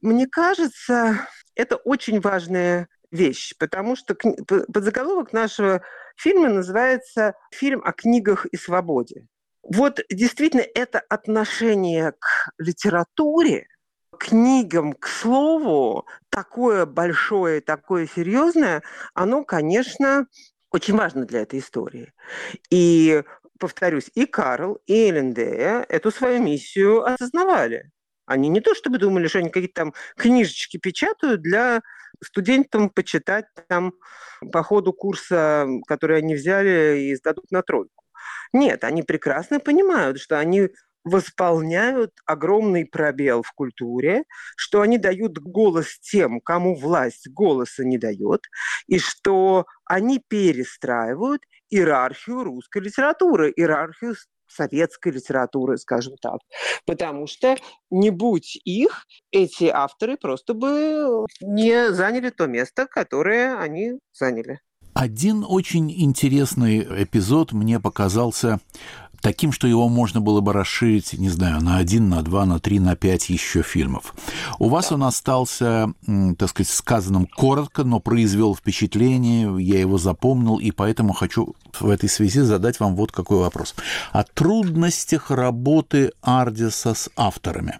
Мне кажется, это очень важная вещь, потому что подзаголовок нашего фильма называется «Фильм о книгах и свободе». Вот действительно это отношение к литературе – книгам, к слову, такое большое, такое серьезное, оно, конечно, очень важно для этой истории. И, повторюсь, и Карл, и Элендея эту свою миссию осознавали. Они не то чтобы думали, что они какие-то там книжечки печатают для студентам почитать там по ходу курса, который они взяли и сдадут на тройку. Нет, они прекрасно понимают, что они восполняют огромный пробел в культуре, что они дают голос тем, кому власть голоса не дает, и что они перестраивают иерархию русской литературы, иерархию советской литературы, скажем так. Потому что не будь их, эти авторы просто бы не заняли то место, которое они заняли. Один очень интересный эпизод мне показался таким, что его можно было бы расширить, не знаю, на один, на два, на три, на пять еще фильмов. У вас он остался, так сказать, сказанным коротко, но произвел впечатление, я его запомнил, и поэтому хочу в этой связи задать вам вот какой вопрос. О трудностях работы Ардиса с авторами.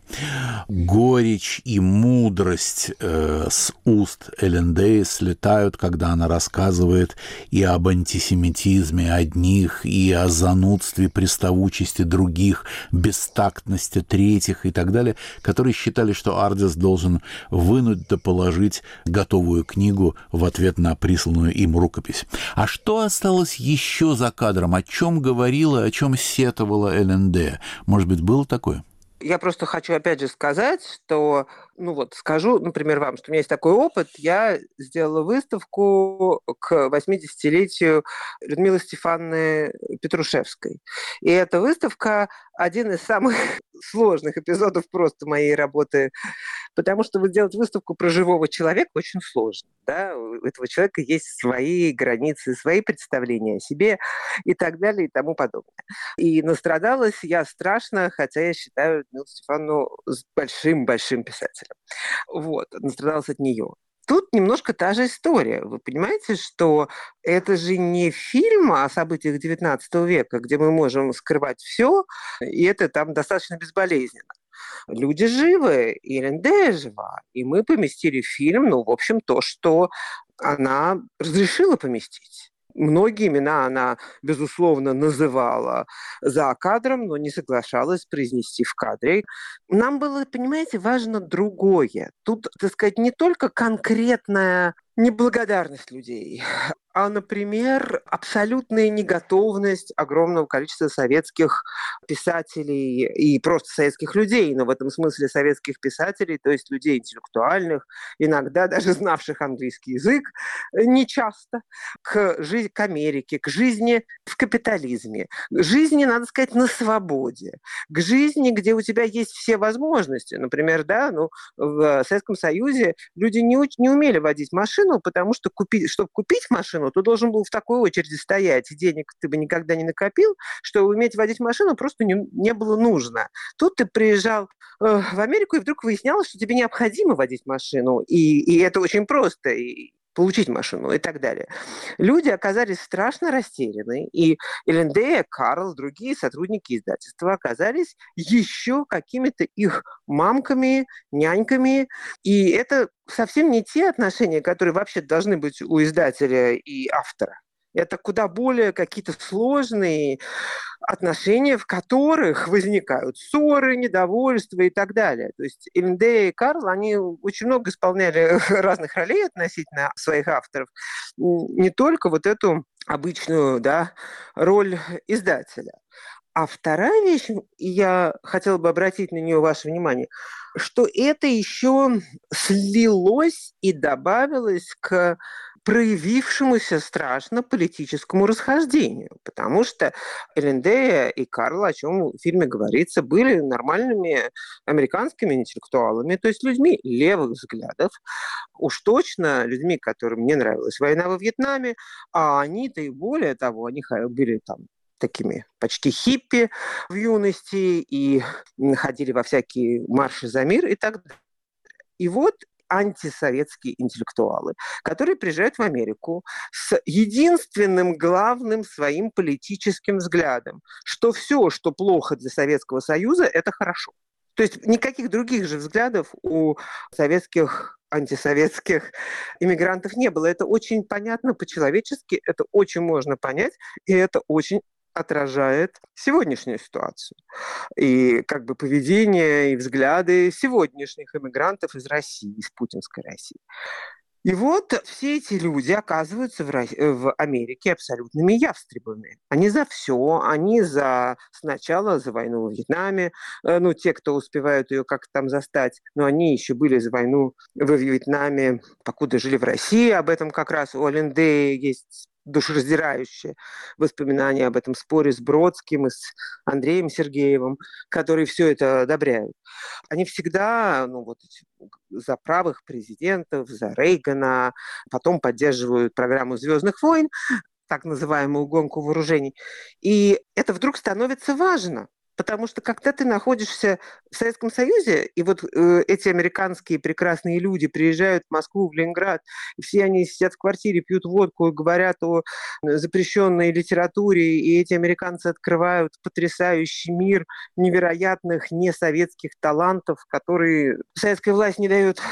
Горечь и мудрость э, с уст Эллен Дейс слетают, когда она рассказывает и об антисемитизме одних, и о занудстве при приставучести других, бестактности третьих и так далее, которые считали, что Ардис должен вынуть да положить готовую книгу в ответ на присланную им рукопись. А что осталось еще за кадром? О чем говорила, о чем сетовала ЛНД? Может быть, было такое? Я просто хочу опять же сказать, что, ну вот, скажу, например, вам, что у меня есть такой опыт. Я сделала выставку к 80-летию Людмилы Стефанны Петрушевской. И эта выставка один из самых сложных эпизодов просто моей работы, потому что вот сделать выставку про живого человека очень сложно. Да? У этого человека есть свои границы, свои представления о себе и так далее и тому подобное. И настрадалась я страшно, хотя я считаю Людмилу Стефану большим-большим писателем. Вот, настрадалась от нее. Тут немножко та же история. Вы понимаете, что это же не фильм о событиях XIX века, где мы можем скрывать все, и это там достаточно безболезненно. Люди живы, и РНД жива, и мы поместили фильм, ну, в общем, то, что она разрешила поместить. Многие имена она, безусловно, называла за кадром, но не соглашалась произнести в кадре. Нам было, понимаете, важно другое. Тут, так сказать, не только конкретная неблагодарность людей, а, например, абсолютная неготовность огромного количества советских писателей и просто советских людей, но в этом смысле советских писателей, то есть людей интеллектуальных, иногда даже знавших английский язык, не часто, к, жизни, к Америке, к жизни в капитализме, к жизни, надо сказать, на свободе, к жизни, где у тебя есть все возможности. Например, да, ну, в Советском Союзе люди не, не умели водить машину, потому что купить, чтобы купить машину, ты должен был в такой очереди стоять, денег ты бы никогда не накопил, что уметь водить машину просто не, не было нужно. Тут ты приезжал э, в Америку, и вдруг выяснялось, что тебе необходимо водить машину, и, и это очень просто. И, получить машину и так далее. Люди оказались страшно растеряны, и Элендея, Карл, другие сотрудники издательства оказались еще какими-то их мамками, няньками, и это совсем не те отношения, которые вообще должны быть у издателя и автора. Это куда более какие-то сложные отношения, в которых возникают ссоры, недовольства и так далее. То есть Эльнде и Карл, они очень много исполняли разных ролей относительно своих авторов. Не только вот эту обычную да, роль издателя. А вторая вещь, я хотела бы обратить на нее ваше внимание, что это еще слилось и добавилось к проявившемуся страшно политическому расхождению, потому что Элендея и Карл, о чем в фильме говорится, были нормальными американскими интеллектуалами, то есть людьми левых взглядов, уж точно людьми, которым не нравилась война во Вьетнаме, а они-то и более того, они были там такими почти хиппи в юности и ходили во всякие марши за мир и так далее. И вот антисоветские интеллектуалы, которые приезжают в Америку с единственным главным своим политическим взглядом, что все, что плохо для Советского Союза, это хорошо. То есть никаких других же взглядов у советских антисоветских иммигрантов не было. Это очень понятно по-человечески, это очень можно понять, и это очень отражает сегодняшнюю ситуацию. И как бы поведение и взгляды сегодняшних иммигрантов из России, из путинской России. И вот все эти люди оказываются в, в Америке абсолютными явстребами. Они за все, они за сначала за войну в Вьетнаме, э, ну, те, кто успевают ее как-то там застать, но они еще были за войну в Вьетнаме, покуда жили в России. Об этом как раз у Оленде есть душераздирающее воспоминания об этом споре с Бродским и с Андреем Сергеевым, которые все это одобряют. Они всегда ну, вот, за правых президентов, за Рейгана, потом поддерживают программу «Звездных войн», так называемую гонку вооружений. И это вдруг становится важно – Потому что когда ты находишься в Советском Союзе, и вот э, эти американские прекрасные люди приезжают в Москву, в Ленинград, и все они сидят в квартире, пьют водку говорят о запрещенной литературе, и эти американцы открывают потрясающий мир невероятных несоветских талантов, которые советская власть не дает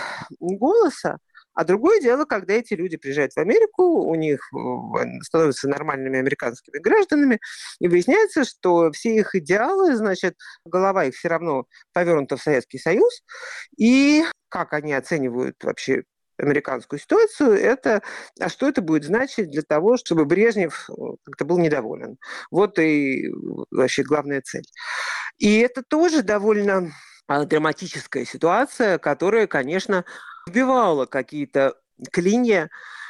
голоса, а другое дело, когда эти люди приезжают в Америку, у них э, становятся нормальными американскими гражданами, и выясняется, что все их идеалы, значит, голова их все равно повернута в Советский Союз, и как они оценивают вообще американскую ситуацию, это, а что это будет значить для того, чтобы Брежнев э, как-то был недоволен. Вот и вообще главная цель. И это тоже довольно драматическая ситуация, которая, конечно, вбивала какие-то клинья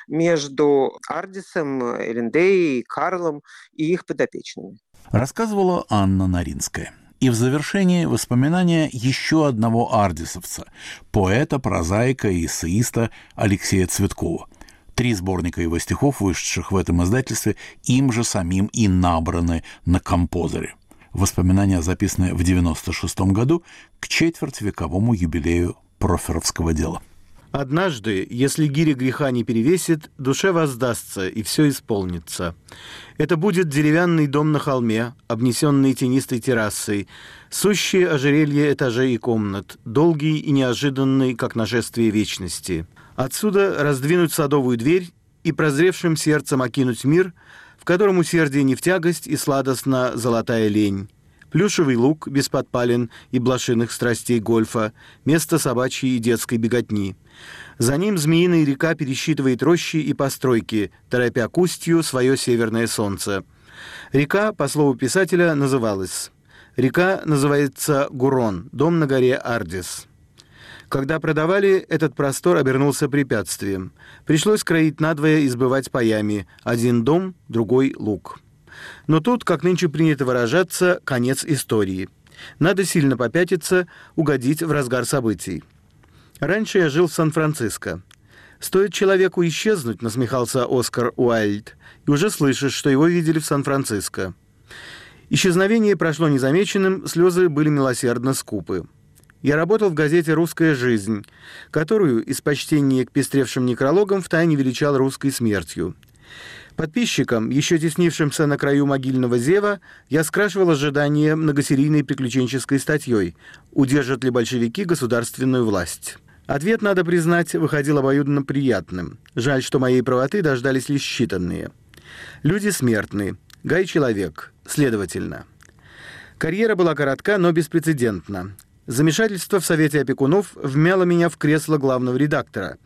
между Ардисом, Элендей, Карлом и их подопечными. Рассказывала Анна Наринская. И в завершении воспоминания еще одного ардисовца, поэта, прозаика и эссеиста Алексея Цветкова. Три сборника его стихов, вышедших в этом издательстве, им же самим и набраны на композоре. Воспоминания записаны в 96 году к четвертьвековому юбилею проферовского дела. Однажды, если гири греха не перевесит, душе воздастся, и все исполнится. Это будет деревянный дом на холме, обнесенный тенистой террасой, сущие ожерелье этажей и комнат, долгий и неожиданный, как нашествие вечности. Отсюда раздвинуть садовую дверь и прозревшим сердцем окинуть мир, в котором усердие не в тягость и сладостна золотая лень плюшевый лук без подпалин и блошиных страстей гольфа, место собачьей и детской беготни. За ним змеиная река пересчитывает рощи и постройки, торопя кустью свое северное солнце. Река, по слову писателя, называлась. Река называется Гурон, дом на горе Ардис. Когда продавали, этот простор обернулся препятствием. Пришлось кроить надвое и сбывать паями. Один дом, другой лук. Но тут, как нынче принято выражаться, конец истории. Надо сильно попятиться, угодить в разгар событий. Раньше я жил в Сан-Франциско. Стоит человеку исчезнуть, насмехался Оскар Уайльд, и уже слышишь, что его видели в Сан-Франциско. Исчезновение прошло незамеченным, слезы были милосердно скупы. Я работал в газете «Русская жизнь», которую из почтения к пестревшим некрологам втайне величал русской смертью. Подписчикам, еще теснившимся на краю могильного зева, я скрашивал ожидание многосерийной приключенческой статьей «Удержат ли большевики государственную власть?». Ответ, надо признать, выходил обоюдно приятным. Жаль, что моей правоты дождались лишь считанные. Люди смертны, Гай – человек, следовательно. Карьера была коротка, но беспрецедентна. Замешательство в Совете опекунов вмяло меня в кресло главного редактора,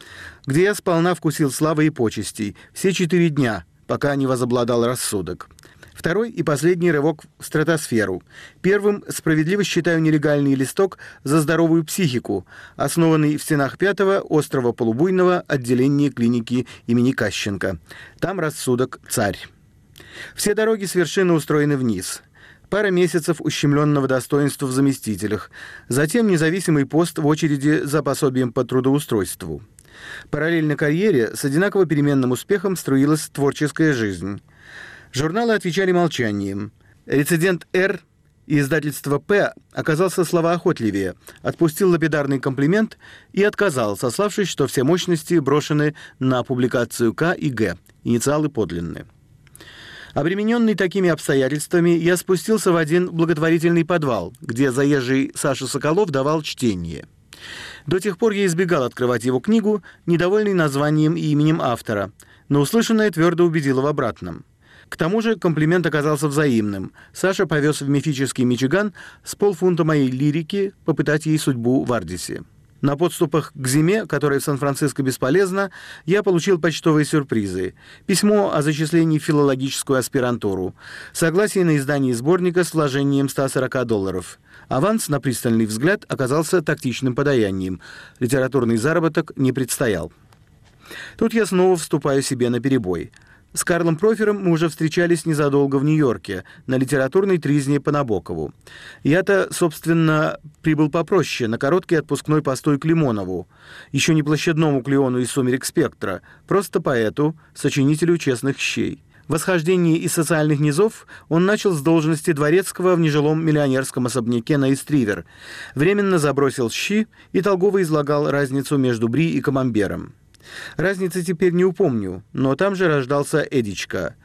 где я сполна вкусил славы и почестей все четыре дня, пока не возобладал рассудок. Второй и последний рывок в стратосферу. Первым справедливо считаю нелегальный листок за здоровую психику, основанный в стенах пятого острова Полубуйного отделения клиники имени Кащенко. Там рассудок царь. Все дороги с вершины устроены вниз. Пара месяцев ущемленного достоинства в заместителях. Затем независимый пост в очереди за пособием по трудоустройству. Параллельно карьере с одинаково переменным успехом струилась творческая жизнь. Журналы отвечали молчанием. Рецидент «Р» и издательство «П» оказался словоохотливее, отпустил лапидарный комплимент и отказал, сославшись, что все мощности брошены на публикацию «К» и «Г», инициалы подлинные. Обремененный такими обстоятельствами, я спустился в один благотворительный подвал, где заезжий Саша Соколов давал чтение – до тех пор я избегал открывать его книгу, недовольный названием и именем автора, но услышанное твердо убедило в обратном. К тому же комплимент оказался взаимным. Саша повез в мифический Мичиган с полфунта моей лирики попытать ей судьбу в Ардисе. На подступах к зиме, которая в Сан-Франциско бесполезна, я получил почтовые сюрпризы. Письмо о зачислении в филологическую аспирантуру. Согласие на издание сборника с вложением 140 долларов. Аванс, на пристальный взгляд, оказался тактичным подаянием. Литературный заработок не предстоял. Тут я снова вступаю себе на перебой. С Карлом Профером мы уже встречались незадолго в Нью-Йорке, на литературной тризне по Набокову. Я-то, собственно, прибыл попроще, на короткий отпускной постой к Лимонову, еще не площадному Клеону из «Сумерек спектра», просто поэту, сочинителю «Честных щей». Восхождение из социальных низов он начал с должности дворецкого в нежилом миллионерском особняке на Истривер, временно забросил щи и толково излагал разницу между бри и камамбером. Разницы теперь не упомню, но там же рождался Эдичка.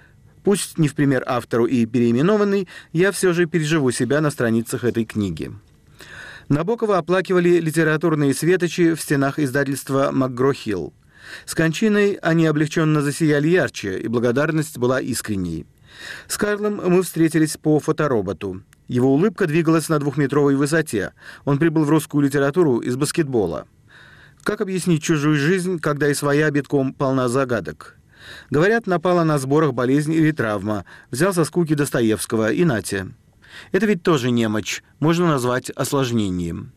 Пусть не в пример автору и переименованный, я все же переживу себя на страницах этой книги. Набокова оплакивали литературные светочи в стенах издательства «МакГро-Хилл». С кончиной они облегченно засияли ярче, и благодарность была искренней. С Карлом мы встретились по фотороботу. Его улыбка двигалась на двухметровой высоте. Он прибыл в русскую литературу из баскетбола. Как объяснить чужую жизнь, когда и своя битком полна загадок? Говорят, напала на сборах болезнь или травма. Взял со скуки Достоевского и нате. Это ведь тоже немочь, можно назвать осложнением.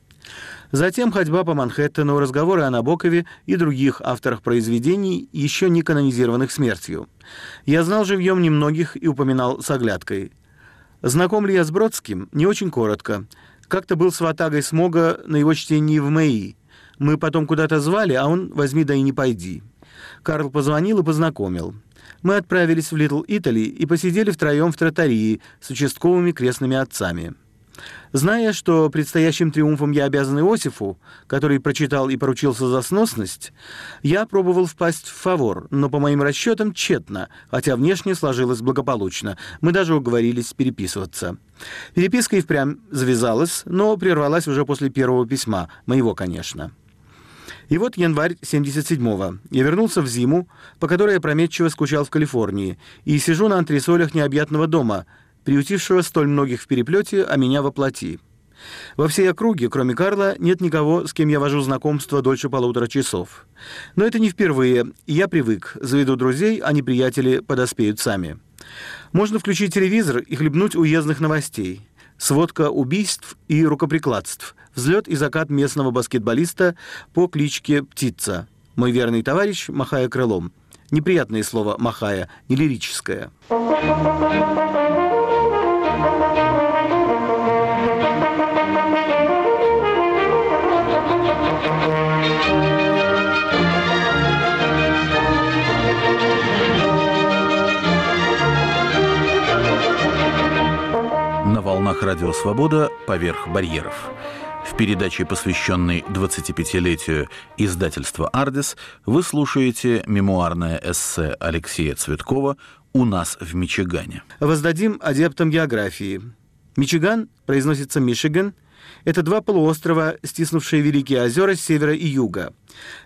Затем ходьба по Манхэттену, разговоры о Набокове и других авторах произведений, еще не канонизированных смертью. Я знал живьем немногих и упоминал с оглядкой. Знаком ли я с Бродским? Не очень коротко. Как-то был с Ватагой Смога на его чтении в МЭИ. Мы потом куда-то звали, а он «возьми да и не пойди». Карл позвонил и познакомил. Мы отправились в Литл Итали и посидели втроем в тротарии с участковыми крестными отцами. Зная, что предстоящим триумфом я обязан Иосифу, который прочитал и поручился за сносность, я пробовал впасть в фавор, но по моим расчетам тщетно, хотя внешне сложилось благополучно. Мы даже уговорились переписываться. Переписка и впрямь завязалась, но прервалась уже после первого письма, моего, конечно. И вот январь 77-го. Я вернулся в зиму, по которой я прометчиво скучал в Калифорнии, и сижу на антресолях необъятного дома, приютившего столь многих в переплете, а меня воплоти. Во всей округе, кроме Карла, нет никого, с кем я вожу знакомство дольше полутора часов. Но это не впервые, и я привык. Заведу друзей, а неприятели подоспеют сами. Можно включить телевизор и хлебнуть уездных новостей сводка убийств и рукоприкладств, взлет и закат местного баскетболиста по кличке Птица. Мой верный товарищ, махая крылом. Неприятное слово «махая», не лирическое. Волнах Радио Свобода «Поверх барьеров». В передаче, посвященной 25-летию издательства «Ардис», вы слушаете мемуарное эссе Алексея Цветкова «У нас в Мичигане». Воздадим адептам географии. Мичиган произносится «Мишиган», это два полуострова, стиснувшие Великие озера с севера и юга.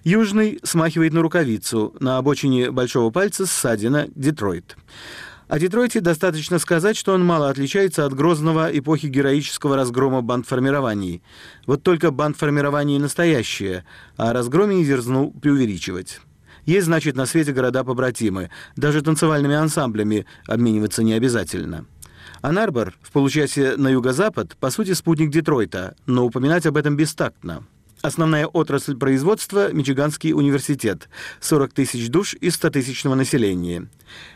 Южный смахивает на рукавицу, на обочине большого пальца ссадина Детройт. О Детройте достаточно сказать, что он мало отличается от грозного эпохи героического разгрома бандформирований. Вот только бандформирование настоящее, а разгроме не дерзнул преувеличивать. Есть, значит, на свете города-побратимы. Даже танцевальными ансамблями обмениваться не обязательно. Анарбор в получасе на юго-запад, по сути, спутник Детройта, но упоминать об этом бестактно. Основная отрасль производства – Мичиганский университет. 40 тысяч душ из 100-тысячного населения.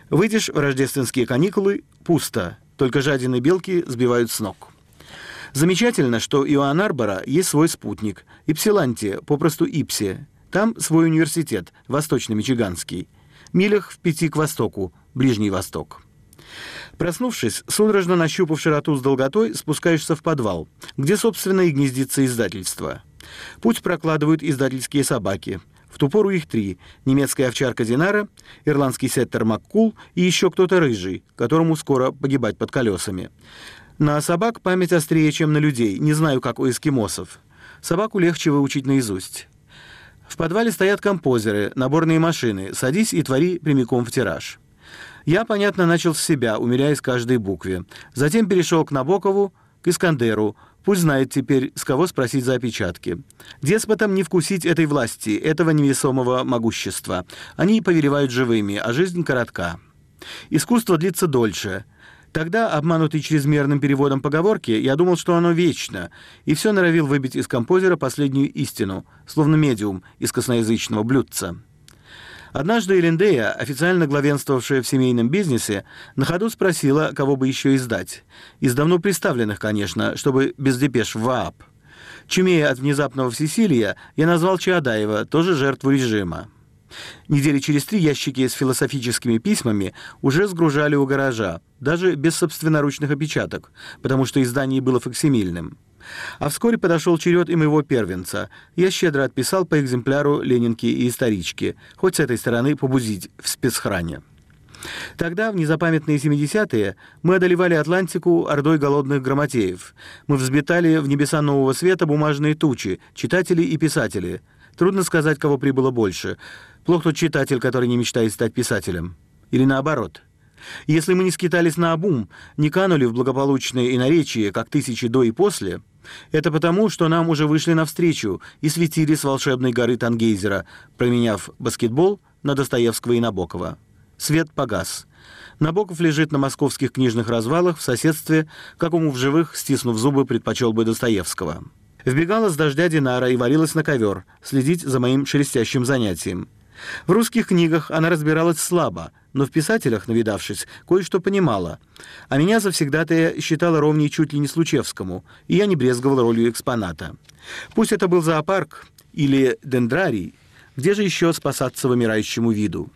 Выйдешь в рождественские каникулы – пусто. Только жадины белки сбивают с ног. Замечательно, что у Анарбора есть свой спутник – Ипсилантия, попросту Ипси. Там свой университет, Восточно-Мичиганский. Милях в пяти к востоку, Ближний Восток. Проснувшись, судорожно нащупав широту с долготой, спускаешься в подвал, где, собственно, и гнездится издательство – Путь прокладывают издательские собаки. В ту пору их три. Немецкая овчарка Динара, ирландский сеттер Маккул и еще кто-то рыжий, которому скоро погибать под колесами. На собак память острее, чем на людей. Не знаю, как у эскимосов. Собаку легче выучить наизусть. В подвале стоят композеры, наборные машины. Садись и твори прямиком в тираж. Я, понятно, начал с себя, умеряясь каждой букве. Затем перешел к Набокову, к Искандеру, Пусть знает теперь, с кого спросить за опечатки. Деспотам не вкусить этой власти, этого невесомого могущества. Они повелевают живыми, а жизнь коротка. Искусство длится дольше. Тогда, обманутый чрезмерным переводом поговорки, я думал, что оно вечно, и все норовил выбить из композера последнюю истину, словно медиум из косноязычного блюдца. Однажды Элендея, официально главенствовавшая в семейном бизнесе, на ходу спросила, кого бы еще издать. Из давно представленных, конечно, чтобы без депеш в ВААП. Чумея от внезапного всесилия, я назвал Чаадаева, тоже жертву режима. Недели через три ящики с философическими письмами уже сгружали у гаража, даже без собственноручных опечаток, потому что издание было факсимильным. А вскоре подошел черед и моего первенца. Я щедро отписал по экземпляру Ленинки и исторички, хоть с этой стороны побузить в спецхране. Тогда, в незапамятные 70-е, мы одолевали Атлантику ордой голодных грамотеев. Мы взметали в небеса нового света бумажные тучи, читатели и писатели. Трудно сказать, кого прибыло больше. Плох тот читатель, который не мечтает стать писателем. Или наоборот – если мы не скитались на обум, не канули в благополучное иноречие, как тысячи до и после, это потому, что нам уже вышли навстречу и светили с волшебной горы Тангейзера, променяв баскетбол на Достоевского и Набокова. Свет погас. Набоков лежит на московских книжных развалах в соседстве, какому в живых, стиснув зубы, предпочел бы Достоевского. Вбегала с дождя Динара и валилась на ковер, следить за моим шелестящим занятием. В русских книгах она разбиралась слабо, но в писателях, навидавшись, кое-что понимала. А меня завсегда-то считала ровней чуть ли не Случевскому, и я не брезговал ролью экспоната. Пусть это был зоопарк или дендрарий, где же еще спасаться вымирающему виду?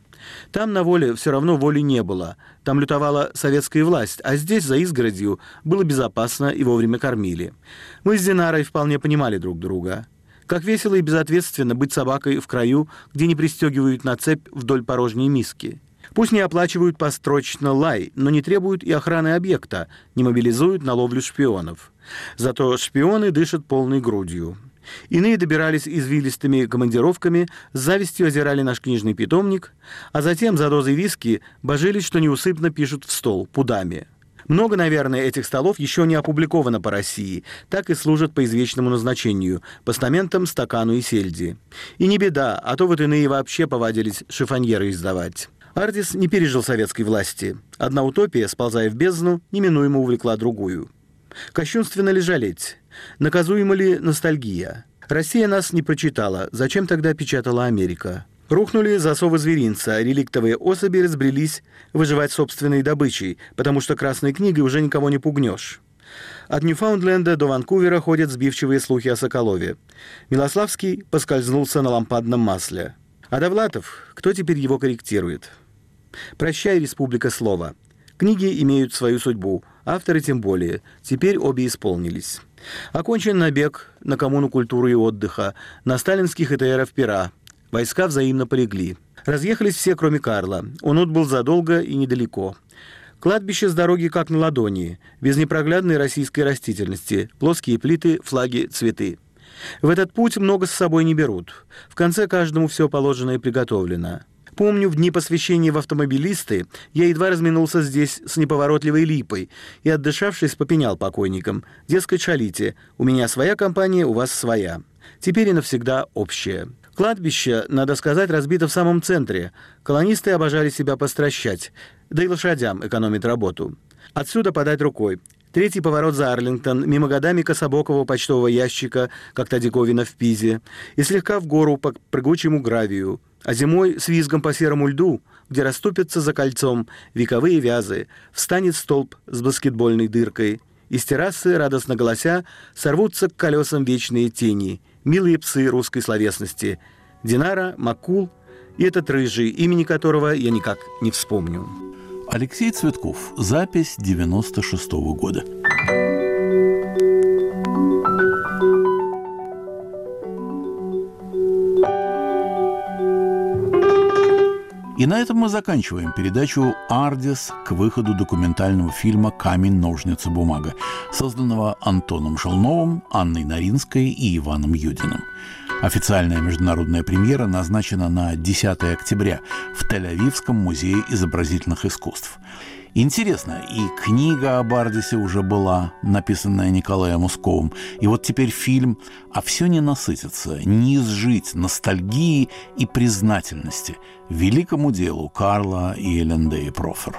Там на воле все равно воли не было. Там лютовала советская власть, а здесь, за изгородью, было безопасно и вовремя кормили. Мы с Динарой вполне понимали друг друга. Как весело и безответственно быть собакой в краю, где не пристегивают на цепь вдоль порожней миски. Пусть не оплачивают построчно лай, но не требуют и охраны объекта, не мобилизуют на ловлю шпионов. Зато шпионы дышат полной грудью. Иные добирались извилистыми командировками, с завистью озирали наш книжный питомник, а затем за дозой виски божились, что неусыпно пишут в стол, пудами. Много, наверное, этих столов еще не опубликовано по России, так и служат по извечному назначению – постаментам, стакану и сельди. И не беда, а то вот иные вообще повадились шифоньеры издавать. Ардис не пережил советской власти. Одна утопия, сползая в бездну, неминуемо увлекла другую. Кощунственно ли жалеть? Наказуема ли ностальгия? Россия нас не прочитала, зачем тогда печатала Америка? Рухнули засовы зверинца, реликтовые особи разбрелись выживать собственной добычей, потому что красной книгой уже никого не пугнешь. От Ньюфаундленда до Ванкувера ходят сбивчивые слухи о Соколове. Милославский поскользнулся на лампадном масле. А Довлатов, кто теперь его корректирует? Прощай, республика слова. Книги имеют свою судьбу, авторы тем более. Теперь обе исполнились. Окончен набег на коммуну культуры и отдыха, на сталинских ИТРов пера – Войска взаимно полегли. Разъехались все, кроме Карла. Он отбыл задолго и недалеко. Кладбище с дороги как на ладони, без непроглядной российской растительности, плоские плиты, флаги, цветы. В этот путь много с собой не берут. В конце каждому все положено и приготовлено. Помню, в дни посвящения в автомобилисты я едва разминулся здесь с неповоротливой липой и, отдышавшись, попенял покойникам. Дескать, шалите, у меня своя компания, у вас своя. Теперь и навсегда общая. Кладбище, надо сказать, разбито в самом центре. Колонисты обожали себя постращать, да и лошадям экономить работу. Отсюда подать рукой. Третий поворот за Арлингтон, мимо годами кособокого почтового ящика, как та диковина в Пизе, и слегка в гору по прыгучему гравию. А зимой с визгом по серому льду, где расступятся за кольцом вековые вязы, встанет столб с баскетбольной дыркой. Из террасы, радостно голося, сорвутся к колесам вечные тени – милые псы русской словесности Динара, Макул и этот рыжий, имени которого я никак не вспомню. Алексей Цветков. Запись 96 -го года. И на этом мы заканчиваем передачу «Ардис» к выходу документального фильма «Камень, ножницы, бумага», созданного Антоном Шелновым, Анной Наринской и Иваном Юдиным. Официальная международная премьера назначена на 10 октября в Тель-Авивском музее изобразительных искусств. Интересно, и книга о Бардисе уже была, написанная Николаем Усковым, и вот теперь фильм, а все не насытится, не изжить ностальгии и признательности великому делу Карла и Элендеи Профер.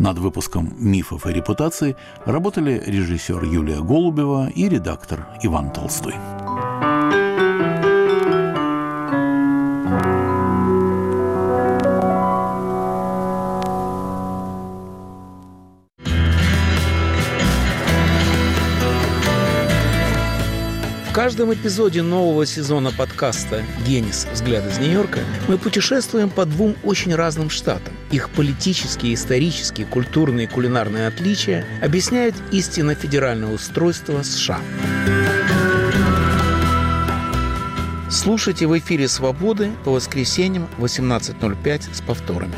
Над выпуском «Мифов и репутации» работали режиссер Юлия Голубева и редактор Иван Толстой. Каждом эпизоде нового сезона подкаста «Генис. Взгляд из Нью-Йорка» мы путешествуем по двум очень разным штатам. Их политические, исторические, культурные и кулинарные отличия объясняют истинно федеральное устройство США. Слушайте в эфире «Свободы» по воскресеньям 18.05 с повторами.